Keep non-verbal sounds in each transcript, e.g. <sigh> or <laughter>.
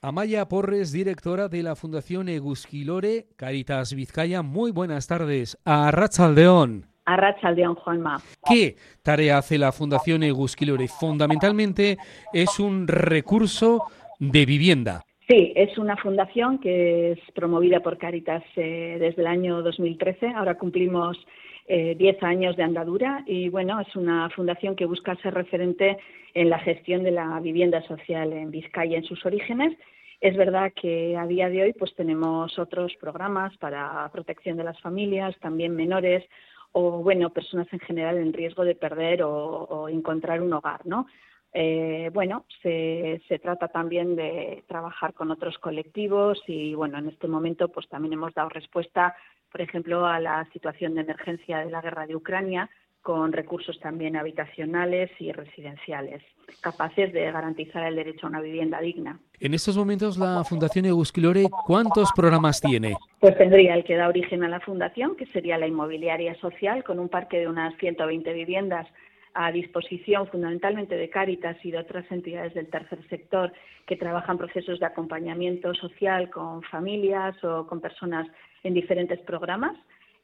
Amaya Porres, directora de la Fundación Egusquilore Caritas Vizcaya. Muy buenas tardes. A Rachaldeón. A Rachaldeón, Juanma. ¿Qué tarea hace la Fundación Egusquilore? Fundamentalmente es un recurso de vivienda. Sí, es una fundación que es promovida por Caritas eh, desde el año 2013. Ahora cumplimos 10 eh, años de andadura y bueno, es una fundación que busca ser referente en la gestión de la vivienda social en Vizcaya en sus orígenes. Es verdad que a día de hoy pues tenemos otros programas para protección de las familias, también menores o bueno, personas en general en riesgo de perder o, encontrar un hogar, ¿no? Eh, bueno, se, se, trata también de trabajar con otros colectivos y bueno, en este momento pues también hemos dado respuesta por ejemplo, a la situación de emergencia de la guerra de Ucrania, con recursos también habitacionales y residenciales, capaces de garantizar el derecho a una vivienda digna. En estos momentos, la Fundación Egusquilore, ¿cuántos programas tiene? Pues tendría el que da origen a la Fundación, que sería la inmobiliaria social, con un parque de unas 120 viviendas a disposición fundamentalmente de Cáritas y de otras entidades del tercer sector que trabajan procesos de acompañamiento social con familias o con personas en diferentes programas.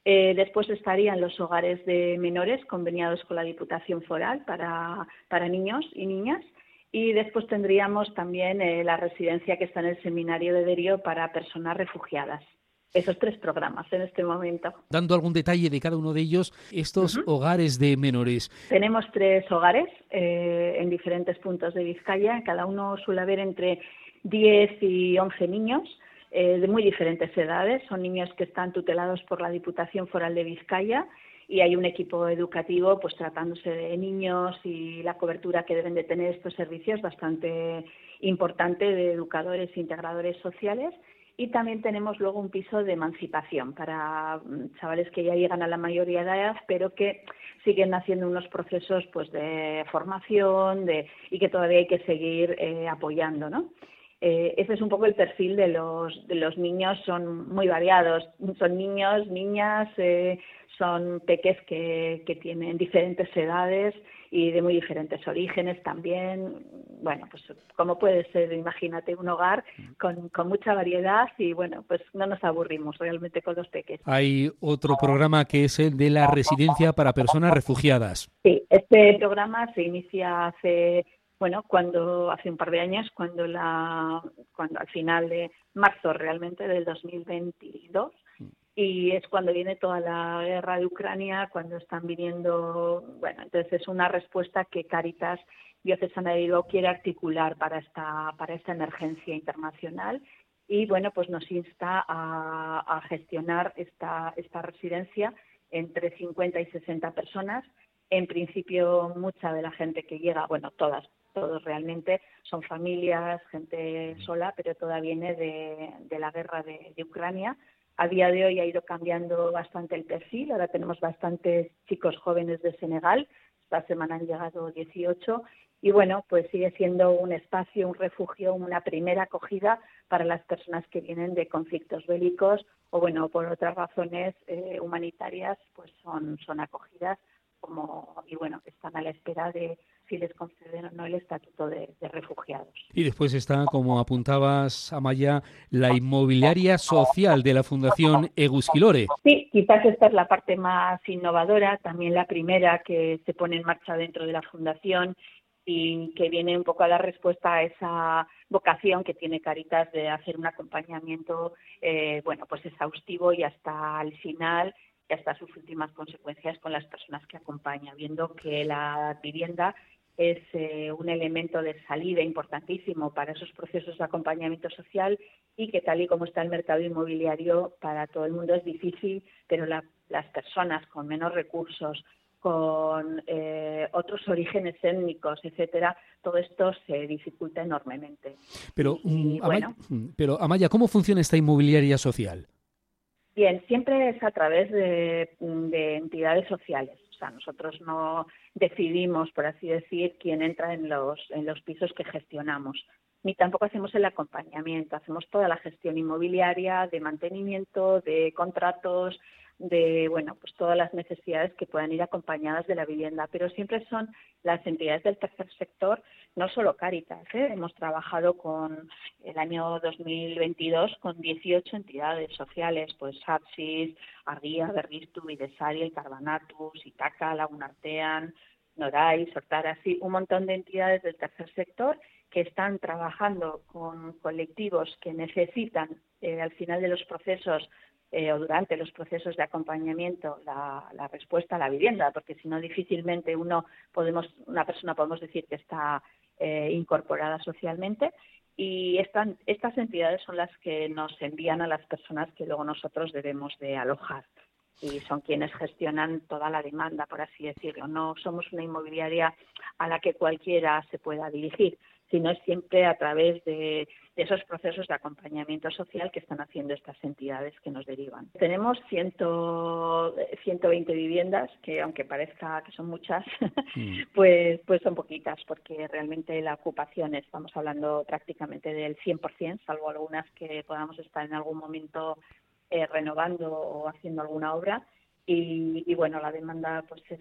Eh, después estarían los hogares de menores conveniados con la Diputación Foral para, para niños y niñas. Y después tendríamos también eh, la residencia que está en el Seminario de Derio para personas refugiadas. Esos tres programas en este momento. Dando algún detalle de cada uno de ellos, estos hogares de menores. Tenemos tres hogares eh, en diferentes puntos de Vizcaya. Cada uno suele haber entre 10 y 11 niños eh, de muy diferentes edades. Son niños que están tutelados por la Diputación Foral de Vizcaya y hay un equipo educativo, pues tratándose de niños y la cobertura que deben de tener estos servicios bastante importante de educadores e integradores sociales. Y también tenemos luego un piso de emancipación para mm, chavales que ya llegan a la mayoría de edad, pero que siguen haciendo unos procesos pues de formación de, y que todavía hay que seguir eh, apoyando, ¿no? Eh, ese es un poco el perfil de los, de los niños, son muy variados, son niños, niñas, eh, son peques que, que tienen diferentes edades y de muy diferentes orígenes también. Bueno, pues como puede ser, imagínate, un hogar con, con, mucha variedad y bueno, pues no nos aburrimos realmente con los peques. Hay otro programa que es el de la residencia para personas refugiadas. Sí, este programa se inicia hace bueno, cuando hace un par de años, cuando la, cuando al final de marzo realmente del 2022 y es cuando viene toda la guerra de Ucrania, cuando están viniendo, bueno, entonces es una respuesta que Caritas Diocesana de Bilbao quiere articular para esta para esta emergencia internacional y bueno, pues nos insta a, a gestionar esta esta residencia entre 50 y 60 personas. En principio, mucha de la gente que llega, bueno, todas todos realmente son familias, gente sola, pero toda viene de, la guerra de, Ucrania. A día de hoy ha ido cambiando bastante el perfil, ahora tenemos bastantes chicos jóvenes de Senegal, esta semana han llegado 18 y bueno, pues sigue siendo un espacio, un refugio, una primera acogida para las personas que vienen de conflictos bélicos o bueno, por otras razones eh, humanitarias, pues son, son acogidas como y bueno, están a la espera de si les conceden o no el estatuto de, refugiados. Y después está, como apuntabas, Amaya, la inmobiliaria social de la Fundación Egusquilore. Sí, quizás esta es la parte más innovadora, también la primera que se pone en marcha dentro de la Fundación y que viene un poco a dar respuesta a esa vocación que tiene Caritas de hacer un acompañamiento, eh, bueno, pues exhaustivo y hasta el final y hasta sus últimas consecuencias con las personas que acompañan, viendo que la vivienda es eh, un elemento de salida importantísimo para esos procesos de acompañamiento social y que tal y como está el mercado inmobiliario para todo el mundo es difícil, pero las personas con menos recursos, con eh, otros orígenes étnicos, etcétera, todo esto se dificulta enormemente. Pero, mm, Amaya, mm, pero Amaya, ¿cómo funciona esta inmobiliaria social? Bien, siempre es a través de, de entidades sociales. O sea, nosotros no decidimos, por así decir, quién entra en los, en los pisos que gestionamos ni tampoco hacemos el acompañamiento, hacemos toda la gestión inmobiliaria, de mantenimiento, de contratos, de bueno pues todas las necesidades que puedan ir acompañadas de la vivienda pero siempre son las entidades del tercer sector no solo Caritas ¿eh? hemos trabajado con el año 2022 con 18 entidades sociales pues Sapsis, Arguía, Berristu, Videsari, Carbanatus, Itaca, Lagunartean, Noray, Sortar, así un montón de entidades del tercer sector que están trabajando con colectivos que necesitan eh, al final de los procesos eh, o durante los procesos de acompañamiento la, respuesta a la vivienda, porque si no difícilmente uno podemos, una persona podemos decir que está eh, incorporada socialmente. Y estas entidades son las que nos envían a las personas que luego nosotros debemos de alojar. Y son quienes gestionan toda la demanda, por así decirlo. No somos una inmobiliaria a la que cualquiera se pueda dirigir sino es siempre a través de, esos procesos de acompañamiento social que están haciendo estas entidades que nos derivan. Tenemos 120 viviendas, que aunque parezca que son muchas, <laughs> mm. pues, pues son poquitas, porque realmente la ocupación estamos hablando prácticamente del 100%, salvo algunas que podamos estar en algún momento eh, renovando o haciendo alguna obra. Y, y bueno, la demanda pues es,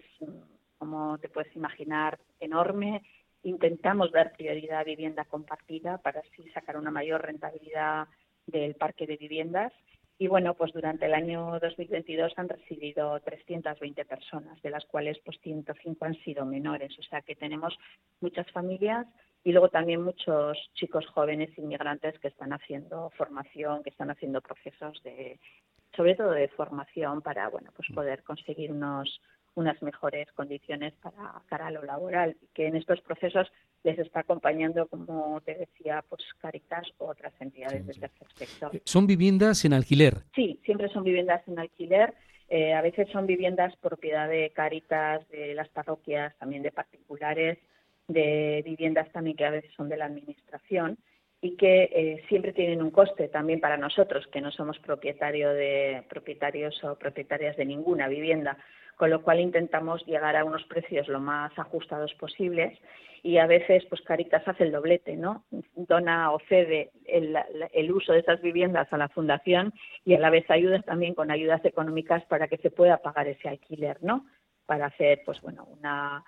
como te puedes imaginar, enorme intentamos dar prioridad a vivienda compartida para así sacar una mayor rentabilidad del parque de viviendas. Y bueno, pues durante el año 2022 han recibido 320 personas, de las cuales pues 105 han sido menores. O sea que tenemos muchas familias y luego también muchos chicos jóvenes inmigrantes que están haciendo formación, que están haciendo procesos de, sobre todo de formación para bueno, pues poder conseguir unos unas mejores condiciones para cara a lo laboral y que en estos procesos les está acompañando, como te decía, pues Caritas u otras entidades del tercer sector. Eh, ¿Son viviendas en alquiler? Sí, siempre son viviendas en alquiler. Eh, a veces son viviendas propiedad de Caritas, de las parroquias, también de particulares, de viviendas también que a veces son de la administración y que eh, siempre tienen un coste también para nosotros, que no somos propietario de, propietarios o propietarias de ninguna vivienda con lo cual intentamos llegar a unos precios lo más ajustados posibles y a veces pues Caritas hace el doblete, ¿no? Dona o cede el, uso de esas viviendas a la fundación y a la vez ayuda también con ayudas económicas para que se pueda pagar ese alquiler, ¿no? Para hacer pues bueno, una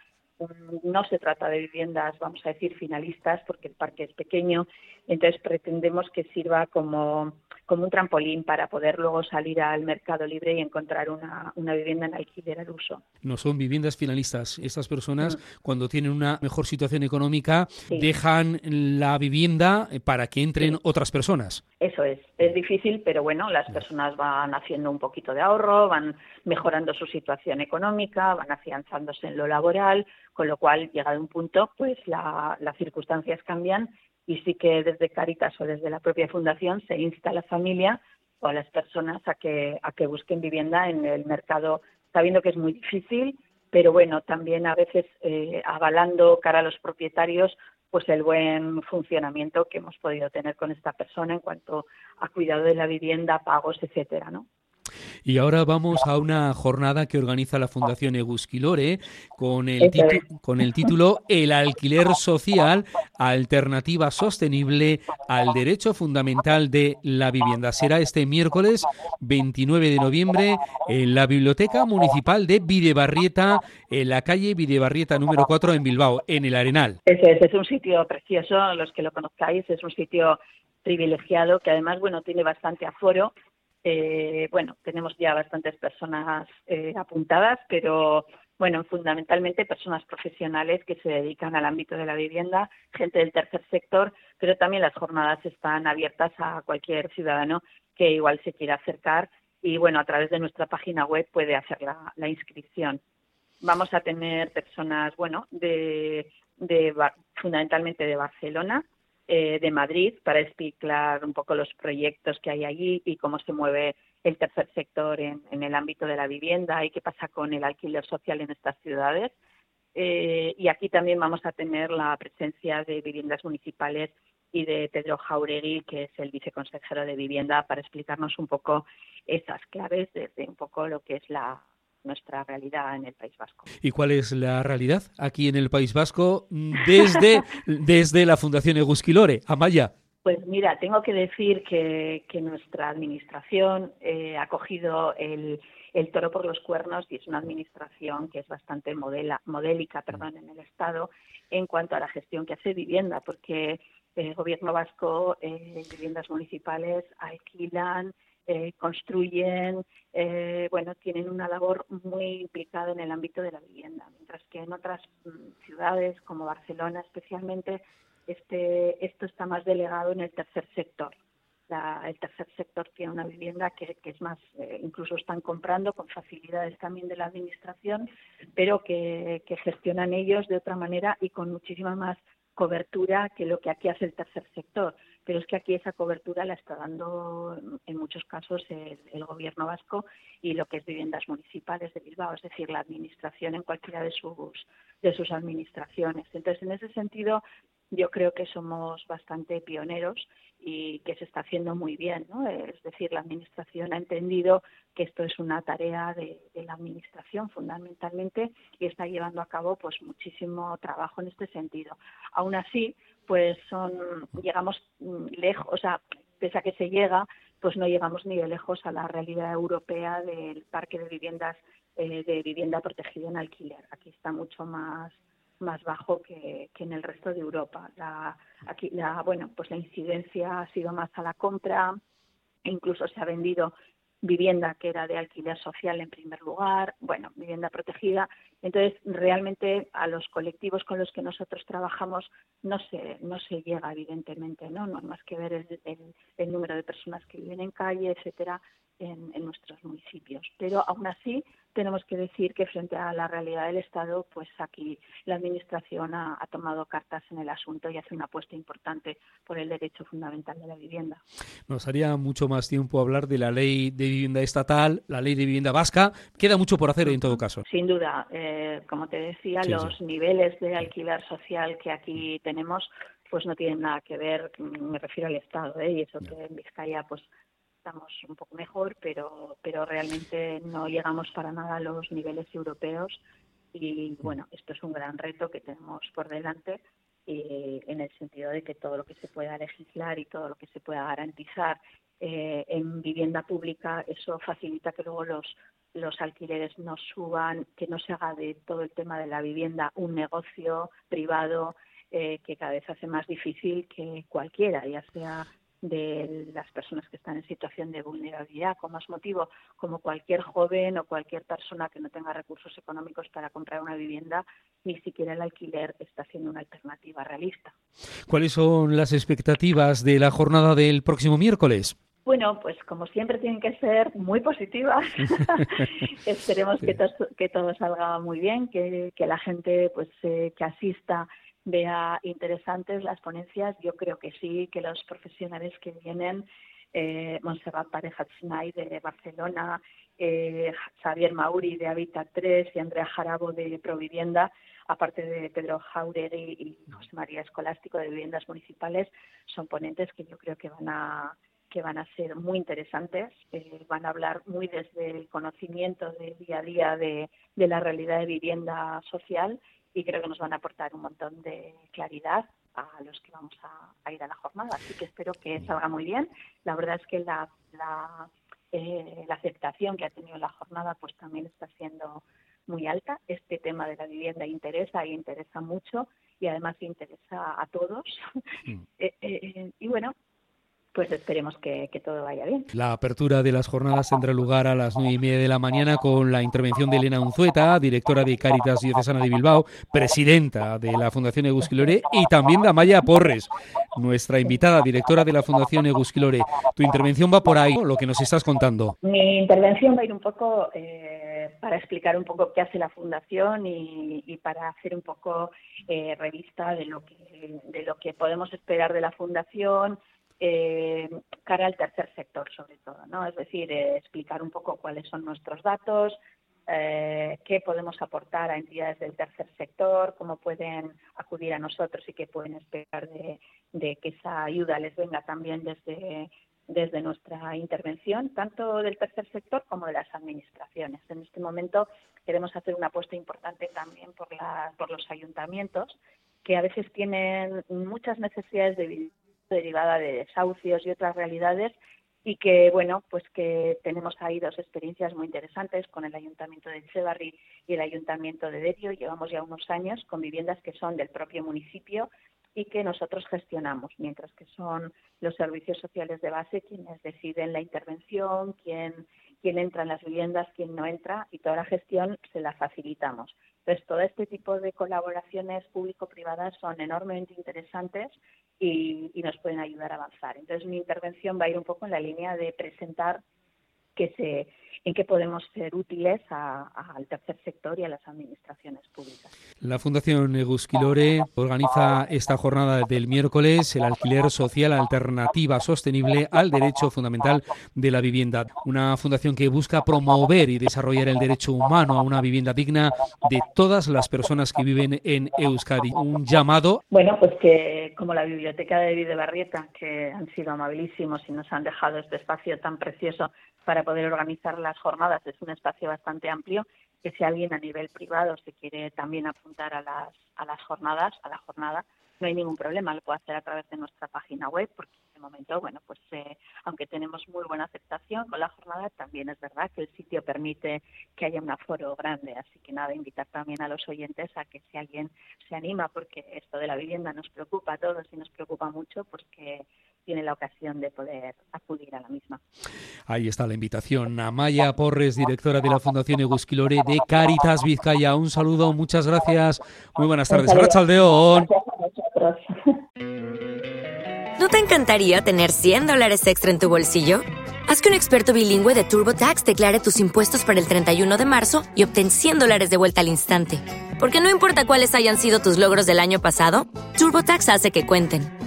no se trata de viviendas, vamos a decir, finalistas, porque el parque es pequeño, entonces pretendemos que sirva como, como un trampolín para poder luego salir al mercado libre y encontrar una, una vivienda en alquiler al uso. No son viviendas finalistas. Estas personas, mm. cuando tienen una mejor situación económica, dejan la vivienda para que entren otras personas. Eso es. Es difícil, pero bueno, las personas van haciendo un poquito de ahorro, van mejorando su situación económica, van afianzándose en lo laboral, con lo cual, llegado un punto, pues las circunstancias cambian y sí que desde Caritas o desde la propia fundación se insta a la familia o a las personas a que, a que busquen vivienda en el mercado, sabiendo que es muy difícil, pero bueno, también a veces eh, avalando cara a los propietarios pues el buen funcionamiento que hemos podido tener con esta persona en cuanto a cuidado de la vivienda, pagos, etcétera, ¿no? Y ahora vamos a una jornada que organiza la Fundación Egusquilore con el, con el título El alquiler social, alternativa sostenible al derecho fundamental de la vivienda. Será este miércoles 29 de noviembre en la Biblioteca Municipal de Videbarrieta, en la calle Videbarrieta número 4 en Bilbao, en el Arenal. Ese es, es un sitio precioso, los que lo conozcáis, es un sitio privilegiado que además bueno tiene bastante aforo eh, bueno, tenemos ya bastantes personas eh, apuntadas, pero bueno, fundamentalmente personas profesionales que se dedican al ámbito de la vivienda, gente del tercer sector, pero también las jornadas están abiertas a cualquier ciudadano que igual se quiera acercar y bueno, a través de nuestra página web puede hacer la, inscripción. Vamos a tener personas, bueno, de, de fundamentalmente de Barcelona, eh, de Madrid para explicar un poco los proyectos que hay allí y cómo se mueve el tercer sector en, el ámbito de la vivienda y qué pasa con el alquiler social en estas ciudades. Eh, y aquí también vamos a tener la presencia de viviendas municipales y de Pedro Jauregui, que es el viceconsejero de Vivienda, para explicarnos un poco esas claves desde un poco lo que es la nuestra realidad en el País Vasco. ¿Y cuál es la realidad aquí en el País Vasco desde, <laughs> desde la Fundación Egusquilore? Amaya. Pues mira, tengo que decir que, nuestra administración eh, ha cogido el, toro por los cuernos y es una administración que es bastante modela, modélica perdón, en el Estado en cuanto a la gestión que hace vivienda, porque el gobierno vasco, eh, viviendas municipales alquilan, eh, construyen, bueno, tienen una labor muy implicada en el ámbito de la vivienda, mientras que en otras mm, ciudades como Barcelona especialmente este, esto está más delegado en el tercer sector. el tercer sector tiene una vivienda que, es más, eh, incluso están comprando con facilidades también de la administración, pero que, gestionan ellos de otra manera y con muchísima más cobertura que lo que aquí hace el tercer sector. Pero es que aquí esa cobertura la está dando en muchos casos el, el, gobierno vasco y lo que es viviendas municipales de Bilbao, es decir, la administración en cualquiera de sus, de sus administraciones. Entonces, en ese sentido, yo creo que somos bastante pioneros y que se está haciendo muy bien. ¿no? Es decir, la Administración ha entendido que esto es una tarea de, la Administración fundamentalmente y está llevando a cabo pues muchísimo trabajo en este sentido. Aún así, pues son llegamos mm, lejos, o sea, pese a que se llega, pues no llegamos ni de lejos a la realidad europea del parque de viviendas eh, de vivienda protegida en alquiler. Aquí está mucho más más bajo que, en el resto de Europa. La, aquí, la, bueno, pues la incidencia ha sido más a la compra, e incluso se ha vendido vivienda que era de alquiler social en primer lugar, bueno, vivienda protegida. Entonces, realmente a los colectivos con los que nosotros trabajamos no se, no se llega, evidentemente, ¿no? No hay más que ver el, el, número de personas que viven en calle, etcétera, en, en nuestros municipios. Pero aún así, tenemos que decir que frente a la realidad del Estado, pues aquí la Administración ha, tomado cartas en el asunto y hace una apuesta importante por el derecho fundamental de la vivienda. Nos haría mucho más tiempo hablar de la ley de vivienda estatal, la ley de vivienda vasca. Queda mucho por hacer en todo caso. Sin duda, eh, como te decía, los niveles de alquiler social que aquí tenemos pues no tienen nada que ver, me refiero al Estado, ¿eh? y eso que en Vizcaya pues estamos un poco mejor, pero, pero realmente no llegamos para nada a los niveles europeos. Y bueno, esto es un gran reto que tenemos por delante eh, en el sentido de que todo lo que se pueda legislar y todo lo que se pueda garantizar eh, en vivienda pública, eso facilita que luego los, los alquileres no suban, que no se haga de todo el tema de la vivienda un negocio privado eh, que cada vez hace más difícil que cualquiera, ya sea de las personas que están en situación de vulnerabilidad, con más motivo, como cualquier joven o cualquier persona que no tenga recursos económicos para comprar una vivienda, ni siquiera el alquiler está siendo una alternativa realista. ¿Cuáles son las expectativas de la jornada del próximo miércoles? Bueno, pues como siempre tienen que ser muy positivas. <laughs> <laughs> Esperemos que, todo, que todo salga muy bien, que, que la gente pues eh, que asista vea interesantes las ponencias. Yo creo que sí, que los profesionales que vienen, eh, Montserrat Pareja de Barcelona, eh, Xavier Mauri de Habitat 3 y Andrea Jarabo de Provivienda, aparte de Pedro Jauregui y José María Escolástico de Viviendas Municipales, son ponentes que yo creo que van a que van a ser muy interesantes, eh, van a hablar muy desde el conocimiento del día a día de, de la realidad de vivienda social y creo que nos van a aportar un montón de claridad a los que vamos a, ir a la jornada. Así que espero que salga muy bien. La verdad es que la, la, eh, la aceptación que ha tenido la jornada pues también está siendo muy alta. Este tema de la vivienda interesa y interesa mucho y además interesa a todos. Mm. <laughs> Eh, eh, y bueno, pues esperemos que, todo vaya bien. La apertura de las jornadas tendrá lugar a las nueve y media de la mañana con la intervención de Elena Unzueta, directora de Caritas Diocesana de Bilbao, presidenta de la Fundación Egusquilore y también de Amaya Porres, nuestra invitada, directora de la Fundación Egusquilore. Tu intervención va por ahí, lo que nos estás contando. Mi intervención va a ir un poco eh, para explicar un poco qué hace la Fundación y, para hacer un poco eh, revista de lo que de lo que podemos esperar de la Fundación, eh, cara al tercer sector, sobre todo, ¿no? Es decir, eh, explicar un poco cuáles son nuestros datos, eh, qué podemos aportar a entidades del tercer sector, cómo pueden acudir a nosotros y qué pueden esperar de, que esa ayuda les venga también desde, desde nuestra intervención, tanto del tercer sector como de las administraciones. En este momento queremos hacer una apuesta importante también por, la, por los ayuntamientos, que a veces tienen muchas necesidades de derivada de desahucios y otras realidades y que bueno pues que tenemos ahí dos experiencias muy interesantes con el ayuntamiento de Echevarri y el ayuntamiento de Derio. Llevamos ya unos años con viviendas que son del propio municipio y que nosotros gestionamos mientras que son los servicios sociales de base quienes deciden la intervención quién quién entra en las viviendas quién no entra y toda la gestión se la facilitamos entonces todo este tipo de colaboraciones público-privadas son enormemente interesantes y, nos pueden ayudar a avanzar. Entonces mi intervención va a ir un poco en la línea de presentar que se, en qué podemos ser útiles al tercer sector y a las administraciones públicas. La Fundación Egusquilore organiza esta jornada del miércoles el alquiler social alternativa sostenible al derecho fundamental de la vivienda. Una fundación que busca promover y desarrollar el derecho humano a una vivienda digna de todas las personas que viven en Euskadi. Un llamado. Bueno, pues que como la Biblioteca de Videbarrieta, que han sido amabilísimos y nos han dejado este espacio tan precioso para poder organizar las jornadas. Es un espacio bastante amplio que si alguien a nivel privado se quiere también apuntar a las, a las jornadas, a la jornada, no hay ningún problema, lo puede hacer a través de nuestra página web, porque de momento, bueno, pues eh, aunque tenemos muy buena aceptación con la jornada, también es verdad que el sitio permite que haya un aforo grande, así que nada, invitar también a los oyentes a que si alguien se anima, porque esto de la vivienda nos preocupa a todos y nos preocupa mucho, pues que tiene la ocasión de poder acudir a la misma. Ahí está la invitación. Amaya Porres, directora de la Fundación Egusquilore de Caritas Vizcaya. Un saludo, muchas gracias. Muy buenas tardes. Rachaldeón. <laughs> ¿No te encantaría tener 100 dólares extra en tu bolsillo? Haz que un experto bilingüe de TurboTax declare tus impuestos para el 31 de marzo y obtén 100 dólares de vuelta al instante. Porque no importa cuáles hayan sido tus logros del año pasado, TurboTax hace que cuenten